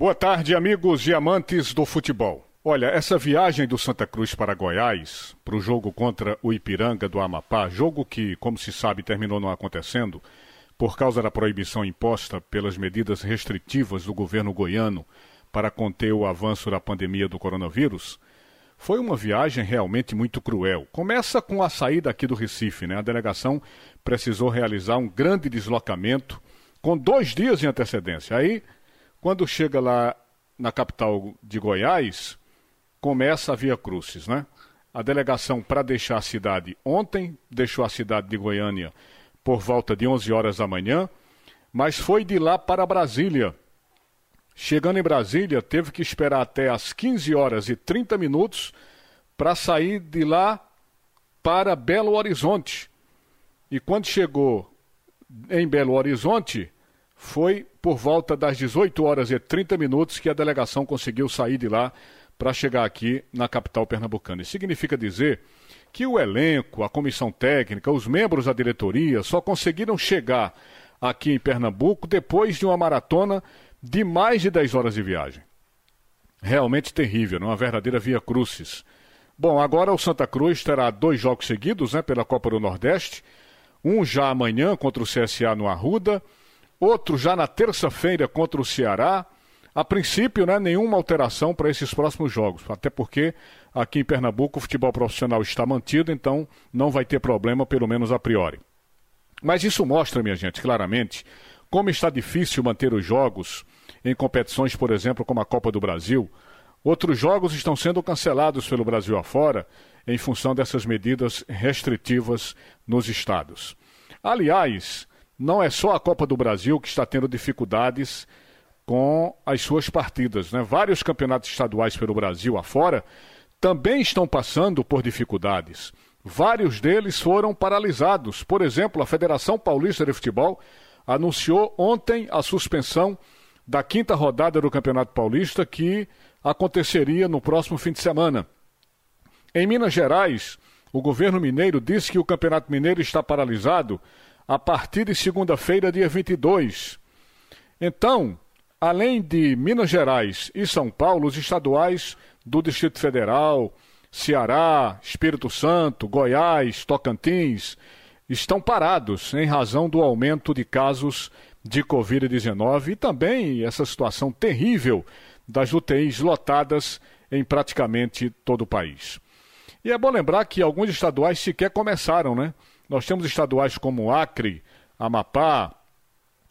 Boa tarde, amigos e amantes do futebol. Olha, essa viagem do Santa Cruz para Goiás, para o jogo contra o Ipiranga do Amapá, jogo que, como se sabe, terminou não acontecendo, por causa da proibição imposta pelas medidas restritivas do governo goiano para conter o avanço da pandemia do coronavírus, foi uma viagem realmente muito cruel. Começa com a saída aqui do Recife, né? A delegação precisou realizar um grande deslocamento com dois dias de antecedência. Aí quando chega lá na capital de Goiás, começa a Via Crucis, né? A delegação para deixar a cidade ontem, deixou a cidade de Goiânia por volta de 11 horas da manhã, mas foi de lá para Brasília. Chegando em Brasília, teve que esperar até as 15 horas e 30 minutos para sair de lá para Belo Horizonte. E quando chegou em Belo Horizonte, foi por volta das 18 horas e 30 minutos que a delegação conseguiu sair de lá para chegar aqui na capital pernambucana. Isso significa dizer que o elenco, a comissão técnica, os membros da diretoria só conseguiram chegar aqui em Pernambuco depois de uma maratona de mais de 10 horas de viagem. Realmente terrível, uma verdadeira via crucis. Bom, agora o Santa Cruz terá dois jogos seguidos né, pela Copa do Nordeste. Um já amanhã contra o CSA no Arruda outro já na terça-feira contra o Ceará. A princípio, né, nenhuma alteração para esses próximos jogos, até porque aqui em Pernambuco o futebol profissional está mantido, então não vai ter problema, pelo menos a priori. Mas isso mostra, minha gente, claramente, como está difícil manter os jogos em competições, por exemplo, como a Copa do Brasil. Outros jogos estão sendo cancelados pelo Brasil afora em função dessas medidas restritivas nos estados. Aliás, não é só a Copa do Brasil que está tendo dificuldades com as suas partidas. Né? Vários campeonatos estaduais pelo Brasil afora também estão passando por dificuldades. Vários deles foram paralisados. Por exemplo, a Federação Paulista de Futebol anunciou ontem a suspensão da quinta rodada do Campeonato Paulista, que aconteceria no próximo fim de semana. Em Minas Gerais, o governo mineiro disse que o Campeonato Mineiro está paralisado a partir de segunda-feira, dia 22. Então, além de Minas Gerais e São Paulo, os estaduais do Distrito Federal, Ceará, Espírito Santo, Goiás, Tocantins, estão parados em razão do aumento de casos de Covid-19 e também essa situação terrível das UTIs lotadas em praticamente todo o país. E é bom lembrar que alguns estaduais sequer começaram, né? Nós temos estaduais como Acre, Amapá,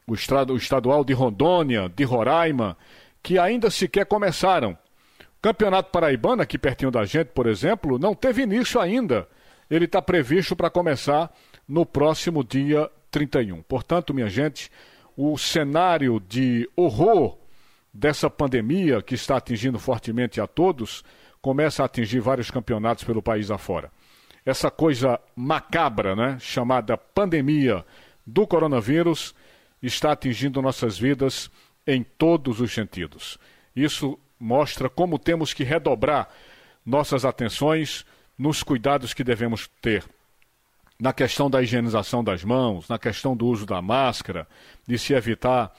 o, estadual de Rondônia, de Roraima, que ainda sequer começaram. O Campeonato Paraibano, aqui pertinho da gente, por exemplo, não teve início ainda. Ele está previsto para começar no próximo dia 31. Portanto, minha gente, o cenário de horror dessa pandemia que está atingindo fortemente a todos começa a atingir vários campeonatos pelo país afora essa coisa macabra, né, chamada pandemia do coronavírus, está atingindo nossas vidas em todos os sentidos. Isso mostra como temos que redobrar nossas atenções nos cuidados que devemos ter. Na questão da higienização das mãos, na questão do uso da máscara, de se evitar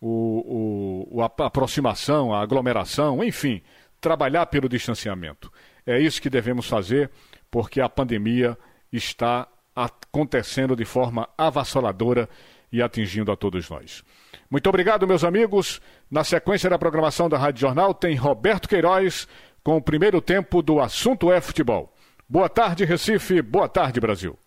o, o, a aproximação, a aglomeração, enfim, trabalhar pelo distanciamento. É isso que devemos fazer porque a pandemia está acontecendo de forma avassaladora e atingindo a todos nós. Muito obrigado, meus amigos. Na sequência da programação da Rádio Jornal tem Roberto Queiroz com o primeiro tempo do Assunto é Futebol. Boa tarde, Recife. Boa tarde, Brasil.